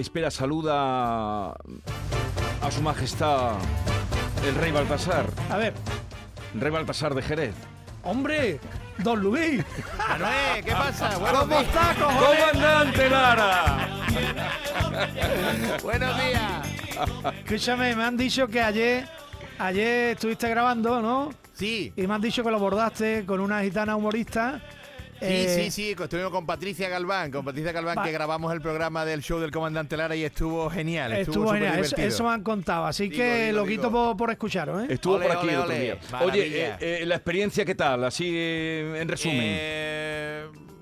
espera, saluda a su majestad el rey Baltasar, A ver, rey Baltasar de Jerez. hombre, don Luis. Manuel, ¿qué pasa? Buenos ¿Cómo está, cojones? ¡Comandante Lara! Buenos días. Escúchame, me han dicho que ayer, ayer estuviste grabando, ¿no? Sí. Y me han dicho que lo abordaste con una gitana humorista. Sí, Eh, sí, sí, estuvimos con Patricia Galván, con Patricia Galván Va- que grabamos el programa del show del comandante Lara y estuvo genial, estuvo, Estuvo genial, eso, divertido. eso me han contado, así Digo, que digo, lo digo. quito por, por escucharos, ¿eh? Estuvo Ole, por aquí ole, el otro día. Oye, eh, eh, la experiencia, ¿qué tal? Así, eh, en resumen.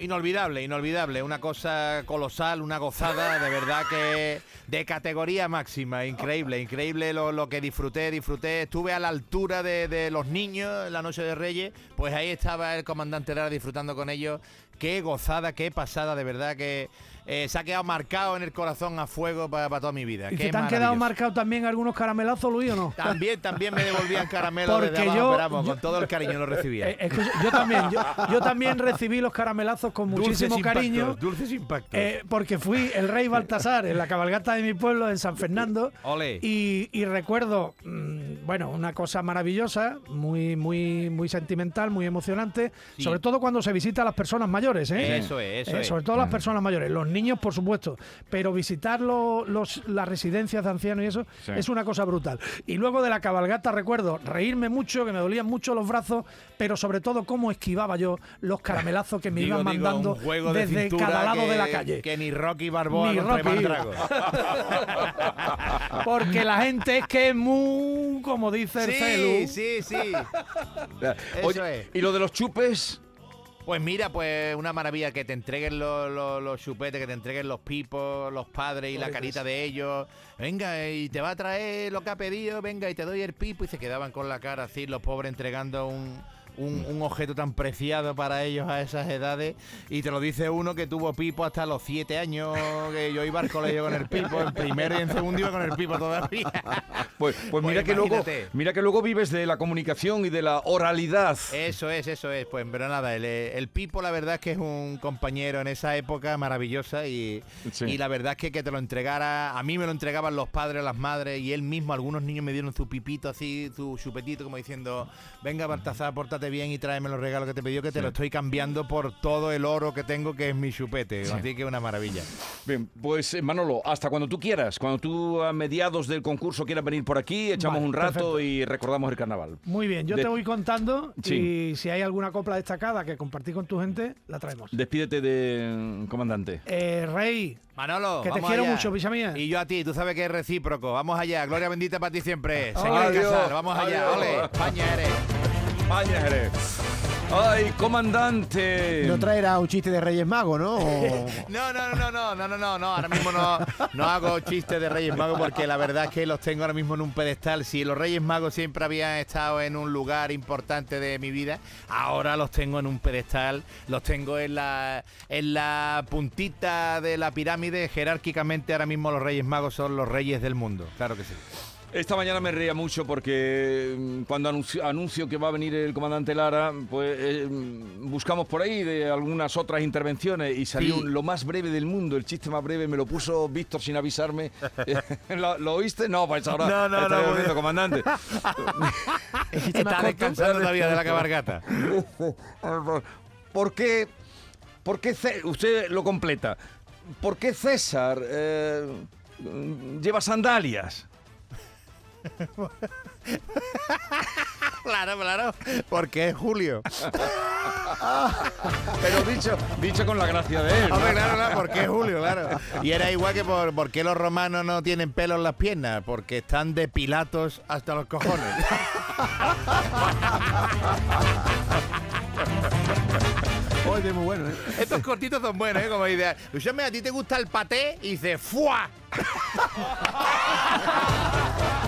Inolvidable, inolvidable, una cosa colosal, una gozada, de verdad que de categoría máxima, increíble, increíble lo, lo que disfruté, disfruté, estuve a la altura de, de los niños en la noche de Reyes, pues ahí estaba el comandante Lara disfrutando con ellos, qué gozada, qué pasada, de verdad que eh, se ha quedado marcado en el corazón a fuego para toda mi vida. ¿Y qué te han quedado marcados también algunos caramelazos, Luis, o no? También, también me devolvían caramelo desde Porque abajo, yo- pero vamos, yo- con todo el cariño lo recibía. Eh, escucha, yo también, yo, yo también recibí los caramelazos con muchísimo cariño. dulces impactos. eh, porque fui el rey Baltasar en la cabalgata de mi pueblo en San Fernando Ole. y, y recuerdo, mm, bueno, una cosa maravillosa, muy, muy, muy sentimental, muy emocionante, Sí. sobre todo cuando se visita a las personas mayores, ¿eh? Eso es, eso Eh, es. Sobre todo las personas mayores, los niños, por supuesto, pero visitar lo- los, las residencias de ancianos y eso Sí. es una cosa brutal. Y luego de la cabalgata recuerdo reírme mucho, que me dolían mucho los brazos, pero sobre todo cómo esquivaba yo los caramelazos que me Digo, iban digo, mandando juego desde cada lado que- de la calle. Que ni Rocky Balboa Ni Rocky. Porque la gente es que es muy, como dice el celu. sí, sí, sí. Oye, eso es. ¿y lo de los chupes? Pues mira, pues una maravilla que te entreguen los, los, los chupetes, que te entreguen los pipos, los padres y la carita de ellos. Venga, y te va a traer lo que ha pedido, venga, y te doy el pipo. Y se quedaban con la cara así, los pobres entregando un, un, un objeto tan preciado para ellos a esas edades. Y te lo dice uno que tuvo pipo hasta los siete años, que yo iba al colegio con el pipo, en primero y en segundo iba con el pipo todavía. Pues, pues mira, Pues que luego, mira que luego vives de la comunicación y de la oralidad. Eso es, eso es. Pues, pero nada, el, el Pipo la verdad es que es un compañero en esa época maravillosa y, Sí. y la verdad es que que te lo entregara, a mí me lo entregaban los padres, las madres y él mismo, algunos niños me dieron su pipito así, su chupetito, como diciendo, venga Baltasar, pórtate bien y tráeme los regalos que te pidió, que te lo estoy cambiando por todo el oro que tengo, que es mi chupete. Así que una maravilla. Bien, pues eh, Manolo, hasta cuando tú quieras, cuando tú a mediados del concurso quieras venir por aquí, echamos Vale, un rato perfecto. y recordamos el carnaval. Muy bien, yo De- te voy contando Sí. y si hay alguna copla destacada que compartir con tu gente, la traemos. Despídete de comandante. Eh, Rey, Manolo, Que te quiero allá. mucho, picha mía. Y yo a ti, tú sabes que es recíproco. Vamos allá, gloria bendita para ti siempre. Señor. Casal, vamos allá, Adiós. ole, España eres. ¡Ay, comandante! No traerá un chiste de Reyes Magos, ¿no? No, no, no, no, no, no, no, no, ahora mismo no, no hago chistes de Reyes Magos porque la verdad es que los tengo ahora mismo en un pedestal. Si los Reyes Magos siempre habían estado en un lugar importante de mi vida, ahora los tengo en un pedestal, los tengo en la, en la puntita de la pirámide. Jerárquicamente ahora mismo los Reyes Magos son los reyes del mundo, claro que sí. Esta mañana me reía mucho porque mm, cuando anuncio, anuncio que va a venir el comandante Lara, pues eh, mm, buscamos por ahí de algunas otras intervenciones y salió Sí. lo más breve del mundo, el chiste más breve, me lo puso Víctor sin avisarme. ¿Lo, lo oíste? No, pues ahora No, no, no, volviendo, bueno. comandante. Está descansando todavía de la cabalgata. ¿Por qué, por qué usted lo completa? ¿Por qué César eh, mm, lleva sandalias? Claro, claro, porque es Julio. Pero dicho, dicho con la gracia de él. ¿no? Hombre, claro, claro, porque es Julio, claro. Y era igual que por, por qué los romanos no tienen pelo en las piernas, porque están de Pilatos hasta los cojones. Oye, muy bueno, ¿eh? Estos cortitos son buenos, ¿eh? Como idea. Escúchame, ¿a ti te gusta el paté? Y dice, ¡fua!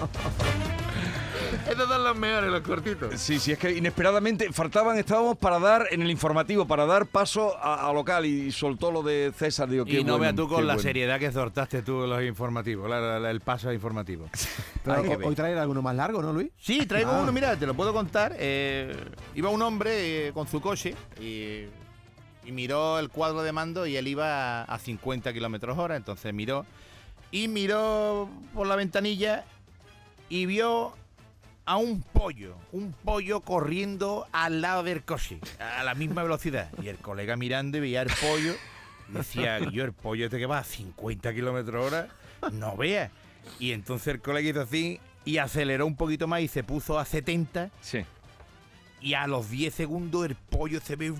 Estos son los mejores, los cortitos. Sí, sí, es que inesperadamente faltaban, estábamos para dar en el informativo, para dar paso a, a local y soltó lo de César. Digo, Y no bueno, veas tú con la bueno. seriedad que exhortaste tú los informativos, la- la- el paso informativo. Pero hoy- hoy traerá alguno más largo, ¿no, Luis? Sí, traigo Ah. uno, mira, te lo puedo contar. Eh, iba un hombre eh, con su coche y, y miró el cuadro de mando y él iba a 50 kilómetros hora, entonces miró y miró por la ventanilla y vio a un pollo, un pollo corriendo al lado del coche, a la misma velocidad. Y el colega mirando y veía el pollo, decía, yo el pollo este que va a 50 kilómetros hora, no vea. Y entonces el colega hizo así y aceleró un poquito más y se puso a 70 Sí. y a los 10 segundos el pollo se ve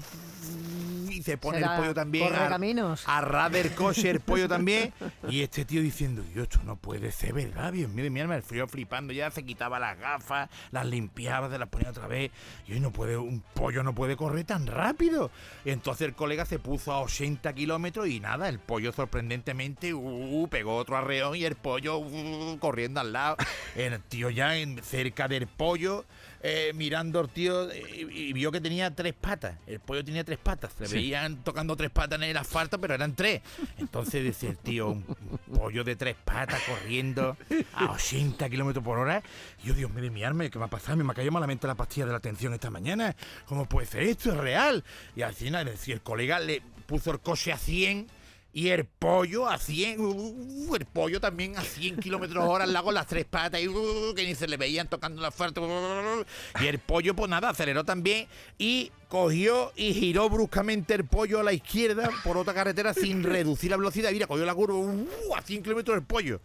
se pone el pollo también a, caminos. a coche el pollo también. Y este tío diciendo yo esto no puede ser verdad Dios mío mi alma el frío flipando ya se quitaba las gafas las limpiaba se las ponía otra vez. Y hoy no puede un pollo no puede correr tan rápido y entonces el colega se puso a 80 kilómetros y nada el pollo sorprendentemente uh, pegó otro arreón y el pollo uh, corriendo al lado. El tío ya en- cerca del pollo eh, mirando al tío eh, y, y vio que tenía tres patas. El pollo tenía tres patas. Se veían tocando tres patas en el asfalto, pero eran tres. Entonces dice el tío, un, un pollo de tres patas corriendo a 80 kilómetros por hora. Y yo, Dios mío, mi arma, ¿qué me ha pasado? Me ha caído malamente la pastilla de la atención esta mañana. ¿Cómo puede ser esto? Es real. Y al final, es decir, el colega le puso el coche a 100 y el pollo a 100, uh, el pollo también a 100 kilómetros hora al lado con las tres patas y uh, que ni se le veían tocando asfalto. uh, y el pollo, pues nada, aceleró también y cogió y giró bruscamente el pollo a la izquierda por otra carretera sin reducir la velocidad. Mira, cogió la curva uh, a 100 kilómetros el pollo.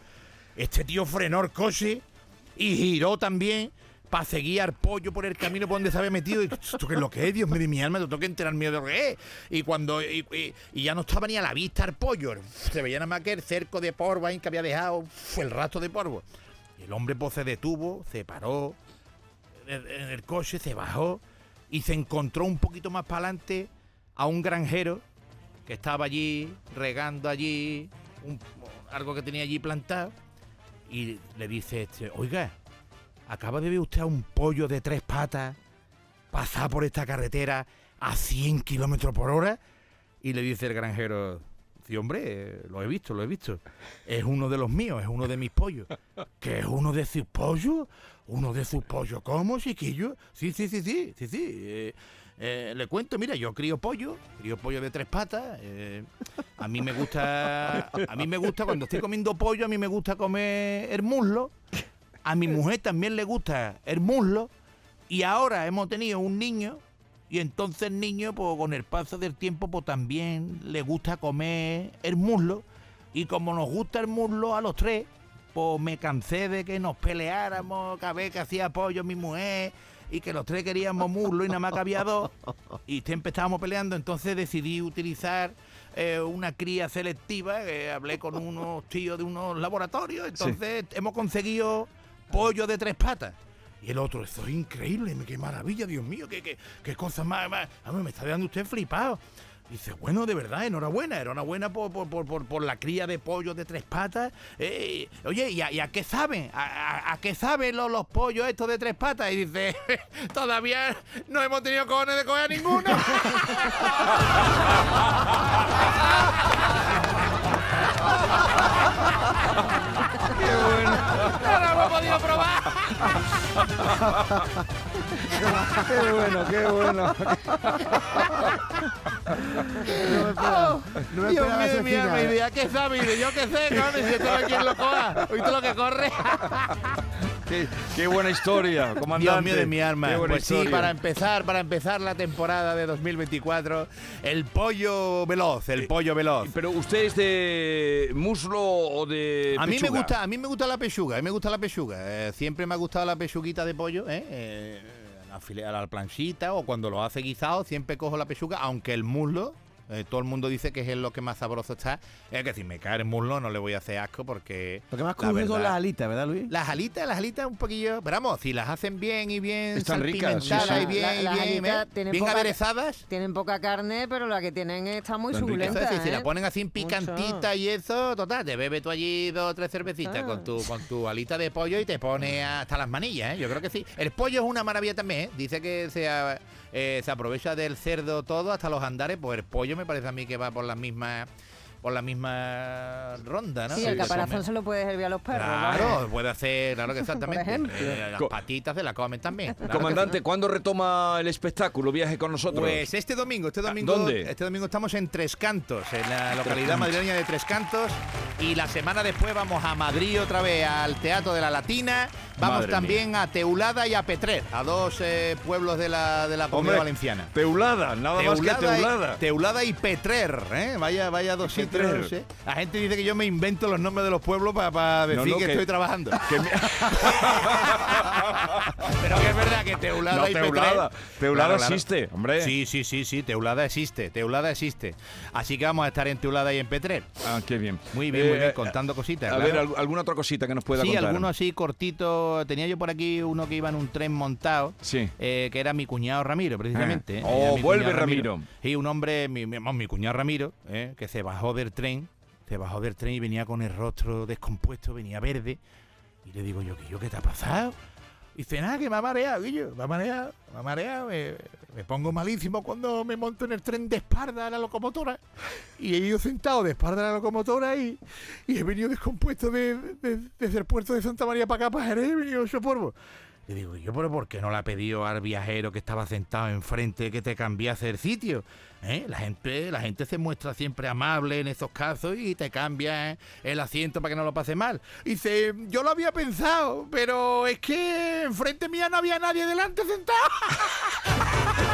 Este tío frenó el coche y giró también para seguir al pollo por el camino por donde se había metido. Y, ¿Esto qué es lo que es? Dios mío mi alma, te tengo que enterarme de lo que es. Y cuando y, ya no estaba ni a la vista el pollo, se veía nada más que el cerco de polvo ahí que había dejado, el rastro de polvo. Y el hombre pues se detuvo, se paró en en el coche, se bajó y se encontró un poquito más para adelante a un granjero que estaba allí regando allí un- algo que tenía allí plantado y le dice este, oiga, acaba de ver usted a un pollo de tres patas pasar por esta carretera a 100 kilómetros por hora y le dice el granjero, sí hombre, lo he visto, lo he visto, es uno de los míos, es uno de mis pollos, que es uno de sus pollos, uno de sus pollos, ¿cómo chiquillo? Sí, sí, sí, sí, sí, sí. eh, eh, le cuento, mira, yo crío pollo, crío pollo de tres patas. eh, a mí me gusta, a mí me gusta cuando estoy comiendo pollo, a mí me gusta comer el muslo. A mi mujer también le gusta el muslo. Y ahora hemos tenido un niño y entonces el niño, pues con el paso del tiempo, pues también le gusta comer el muslo. Y como nos gusta el muslo a los tres, pues me cansé de que nos peleáramos cada vez que hacía pollo mi mujer y que los tres queríamos muslo y nada más que había dos y siempre estábamos peleando, entonces decidí utilizar eh, una cría selectiva, eh, hablé con unos tíos de unos laboratorios, entonces hemos conseguido pollo de tres patas. Y el otro, eso es increíble, qué maravilla, Dios mío, qué, qué, qué cosa más, a mí me está dando usted flipado. Dice, bueno, de verdad, enhorabuena, enhorabuena por, por, por, por, la cría de pollos de tres patas. Eh, oye, ¿y a, qué saben? ¿A, a- a qué saben los, los pollos estos de tres patas? Y dice, todavía no hemos tenido cojones de coger a ninguno. podido probar. Qué bueno, qué bueno. No me esperaba, no me Dios mío, mi alma, ¿a qué sabe? Yo qué sé, y si esto no quien lo coja. ¿Oíste lo que corre? Qué, qué buena historia, comandante. Dios mío de mi alma. Pues sí, para empezar, para empezar la temporada de 2024, el pollo veloz, el pollo veloz. Pero usted es de muslo o de A mí me gusta, a mí me gusta la pechuga, a mí me gusta la pechuga. Eh, siempre me ha gustado la pechuguita de pollo, ¿eh? Eh, a la planchita o cuando lo hace guisado, siempre cojo la pechuga, aunque el muslo, eh, todo el mundo dice que es lo que más sabroso está. Es que si me cae el muslo no le voy a hacer asco porque... Lo que más la crujen son verdad- las alitas, ¿verdad, Luis? Las alitas, las alitas un poquillo, pero vamos, si las hacen bien y bien Están ricas, sí, y bien, La- y las bien, ¿eh? tienen bien poca- aderezadas. Tienen poca carne, pero la que tienen está muy suculenta. es decir, si ¿eh? la ponen así en picantita y eso, total, te bebes tú allí dos o tres cervecitas Ah. con tu con tu alita de pollo y te pone hasta las manillas, ¿eh? Yo creo que sí. El pollo es una maravilla también, ¿eh? Dice que se, a- eh, se aprovecha del cerdo todo hasta los andares, pues el pollo me parece a mí que va por las mismas por la misma ronda, ¿no? Sí, el caparazón se lo puede servir a los perros. Claro, puede hacer, claro que exactamente. Eh, las patitas se la comen también. claro Comandante, ¿cuándo retoma el espectáculo? Viaje con nosotros. Pues este domingo, este domingo, ¿Dónde? este domingo estamos en Tres Cantos, en la localidad madrileña de Tres Cantos, y la semana después vamos a Madrid otra vez al Teatro de la Latina, vamos Madre también a Teulada y a Petrer, a dos eh, pueblos de la, de la comunidad valenciana. Teulada, nada más que Teulada. Y, Teulada y Petrer, ¿eh? Vaya, vaya dos sitios. La gente dice que yo me invento los nombres de los pueblos para decir no, que, que- estoy trabajando. Que me- Pero que es verdad que Teulada No, y Teulada. Petrer. Teulada Claro, claro. existe, hombre. Sí, sí, sí, sí, Teulada existe, Teulada existe. Así que vamos a estar en Teulada y en Petrer. Ah, qué bien. Muy bien, muy Eh, bien, contando cositas. A claro. ver, ¿al- ¿alguna otra cosita que nos pueda Sí, contar? algunos así cortitos. Tenía yo por aquí uno que iba en un tren montado. Sí. eh, que era mi cuñado Ramiro, precisamente. Eh. ¿eh? Oh, vuelve cuñado Ramiro. Sí, un hombre, mi, mi, mi cuñado Ramiro, ¿eh? que se bajó del tren, se bajó del tren y venía con el rostro descompuesto, venía verde. Y le digo yo, ¿qué, ¿qué te ha pasado? Y dice, nada, que me ha mareado, Guillo, me ha mareado, me ha mareado, me, me pongo malísimo cuando me monto en el tren de espalda a la locomotora. Y he ido sentado de espalda a la locomotora y, y he venido descompuesto de- de- desde el puerto de Santa María para acá, para Jerez, he venido hecho polvo. Le digo, yo, pero ¿por qué no le ha pedido al viajero que estaba sentado enfrente que te cambiase el sitio? ¿Eh? La gente, la gente se muestra siempre amable en estos casos y te cambia ¿eh? el asiento para que no lo pase mal. Y dice, yo lo había pensado, pero es que enfrente mía no había nadie delante sentado.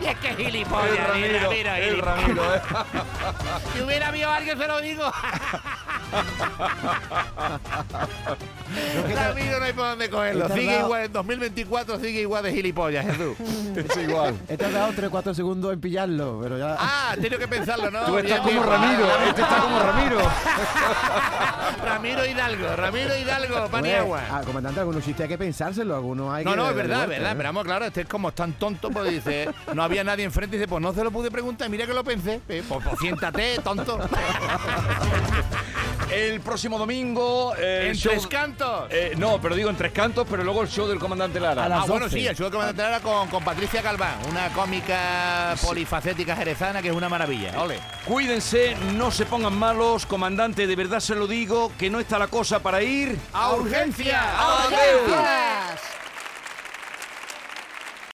Y es que El gilipollas, Ramiro, mira, mira, el gilipollas. Ramiro, eh. Si hubiera habido alguien, se lo digo. Ramiro no hay por dónde cogerlo. Tardado- Sigue igual, en 2024 sigue igual de gilipollas, Jesús. Es igual. He tardado 3-4 segundos en pillarlo, pero ya. Ah, tengo que pensarlo, ¿no? Tú estás como. Ramiro, este está como Ramiro. Ramiro Hidalgo, Ramiro Hidalgo, Paniagua. Ah, comandante, algunos chistes hay que pensárselo, algunos hay No, que. no, es verdad, es verdad. ¿eh? Pero vamos, claro, este es como tan tonto, pues dice, no había nadie enfrente y dice, pues no se lo pude preguntar, mira que lo pensé. Eh, pues, pues siéntate, tonto. El próximo domingo. eh, en show- tres cantos. Eh, no, pero digo en tres cantos, pero luego el show del comandante Lara. A las Ah, bueno, 12. sí, el show que comandante Lara con, con Patricia Galván, una cómica polifacética jerezana que es una maravilla. Ole. Cuídense, no se pongan malos, comandante, de verdad se lo digo, que no está la cosa para ir. ¡A urgencia! ¡Adeu! ¡Hola!